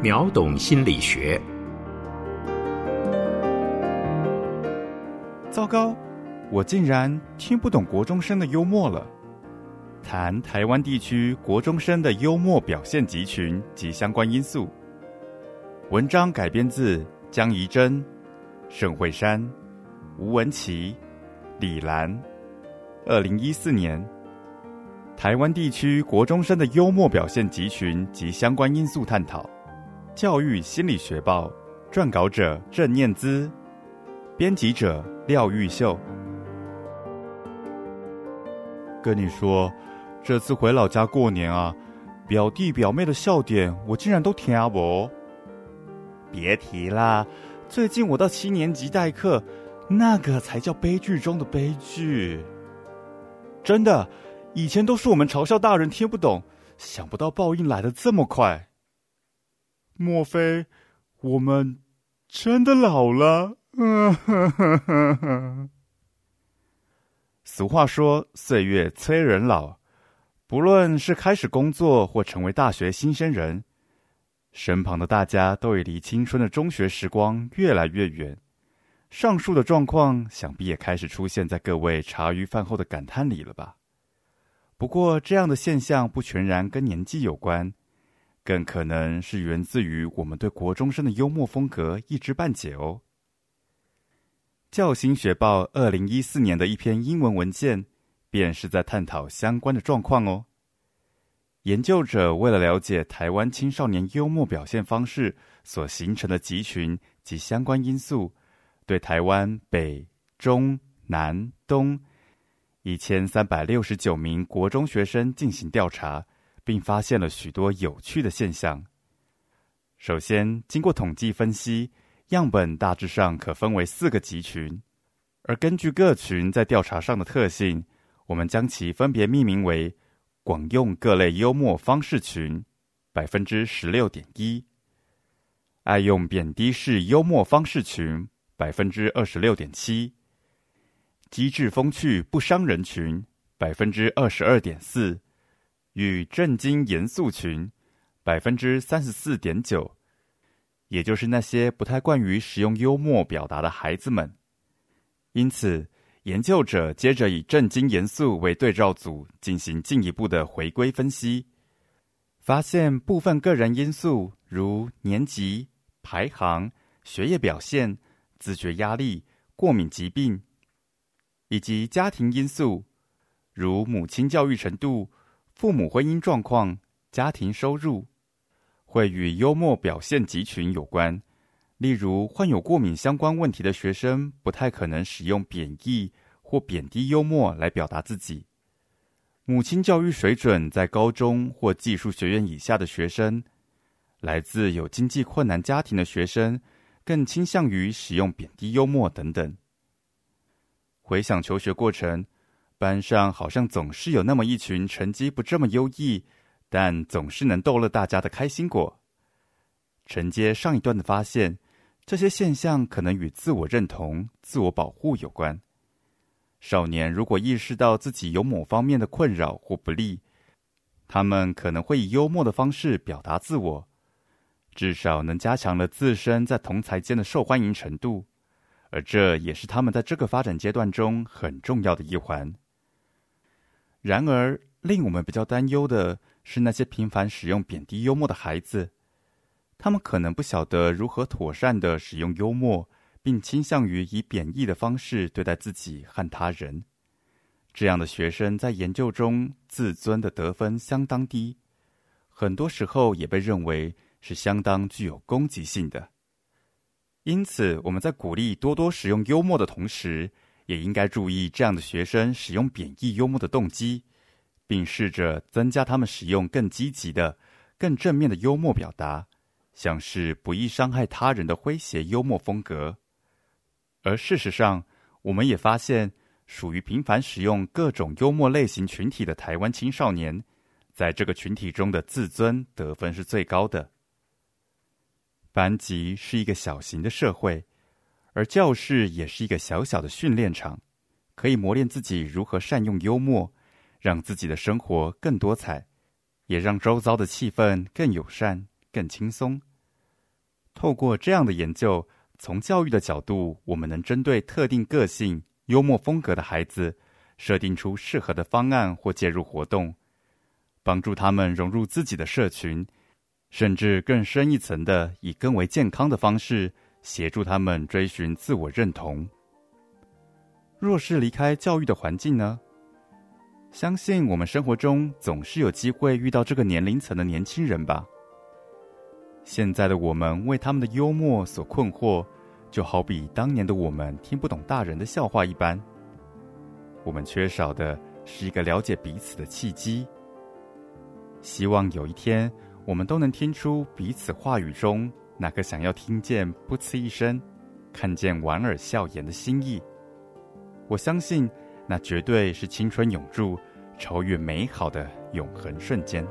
秒懂心理学。糟糕，我竟然听不懂国中生的幽默了。谈台湾地区国中生的幽默表现集群及相关因素。文章改编自江怡真、盛惠珊、吴文琪、李兰。二零一四年，台湾地区国中生的幽默表现集群及相关因素探讨。教育心理学报撰稿者郑念姿，编辑者廖玉秀。跟你说，这次回老家过年啊，表弟表妹的笑点我竟然都听不。别提啦，最近我到七年级代课，那个才叫悲剧中的悲剧。真的，以前都是我们嘲笑大人听不懂，想不到报应来得这么快。莫非我们真的老了？俗话说，岁月催人老。不论是开始工作或成为大学新鲜人。身旁的大家都已离青春的中学时光越来越远，上述的状况想必也开始出现在各位茶余饭后的感叹里了吧？不过，这样的现象不全然跟年纪有关，更可能是源自于我们对国中生的幽默风格一知半解哦。教新学报二零一四年的一篇英文文件，便是在探讨相关的状况哦。研究者为了了解台湾青少年幽默表现方式所形成的集群及相关因素，对台湾北、中、南、东一千三百六十九名国中学生进行调查，并发现了许多有趣的现象。首先，经过统计分析，样本大致上可分为四个集群，而根据各群在调查上的特性，我们将其分别命名为。广用各类幽默方式群，百分之十六点一；爱用贬低式幽默方式群，百分之二十六点七；机智风趣不伤人群，百分之二十二点四；与震惊严肃群，百分之三十四点九。也就是那些不太惯于使用幽默表达的孩子们。因此。研究者接着以震惊严肃为对照组进行进一步的回归分析，发现部分个人因素，如年级、排行、学业表现、自觉压力、过敏疾病，以及家庭因素，如母亲教育程度、父母婚姻状况、家庭收入，会与幽默表现集群有关。例如，患有过敏相关问题的学生不太可能使用贬义或贬低幽默来表达自己。母亲教育水准在高中或技术学院以下的学生，来自有经济困难家庭的学生，更倾向于使用贬低幽默等等。回想求学过程，班上好像总是有那么一群成绩不这么优异，但总是能逗乐大家的开心果。承接上一段的发现。这些现象可能与自我认同、自我保护有关。少年如果意识到自己有某方面的困扰或不利，他们可能会以幽默的方式表达自我，至少能加强了自身在同侪间的受欢迎程度，而这也是他们在这个发展阶段中很重要的一环。然而，令我们比较担忧的是那些频繁使用贬低幽默的孩子。他们可能不晓得如何妥善地使用幽默，并倾向于以贬义的方式对待自己和他人。这样的学生在研究中自尊的得分相当低，很多时候也被认为是相当具有攻击性的。因此，我们在鼓励多多使用幽默的同时，也应该注意这样的学生使用贬义幽默的动机，并试着增加他们使用更积极的、更正面的幽默表达。像是不易伤害他人的诙谐幽默风格，而事实上，我们也发现，属于频繁使用各种幽默类型群体的台湾青少年，在这个群体中的自尊得分是最高的。班级是一个小型的社会，而教室也是一个小小的训练场，可以磨练自己如何善用幽默，让自己的生活更多彩，也让周遭的气氛更友善、更轻松。透过这样的研究，从教育的角度，我们能针对特定个性、幽默风格的孩子，设定出适合的方案或介入活动，帮助他们融入自己的社群，甚至更深一层的，以更为健康的方式，协助他们追寻自我认同。若是离开教育的环境呢？相信我们生活中总是有机会遇到这个年龄层的年轻人吧。现在的我们为他们的幽默所困惑，就好比当年的我们听不懂大人的笑话一般。我们缺少的是一个了解彼此的契机。希望有一天，我们都能听出彼此话语中那个想要听见“噗呲”一声，看见莞尔笑颜的心意。我相信，那绝对是青春永驻、超越美好的永恒瞬间。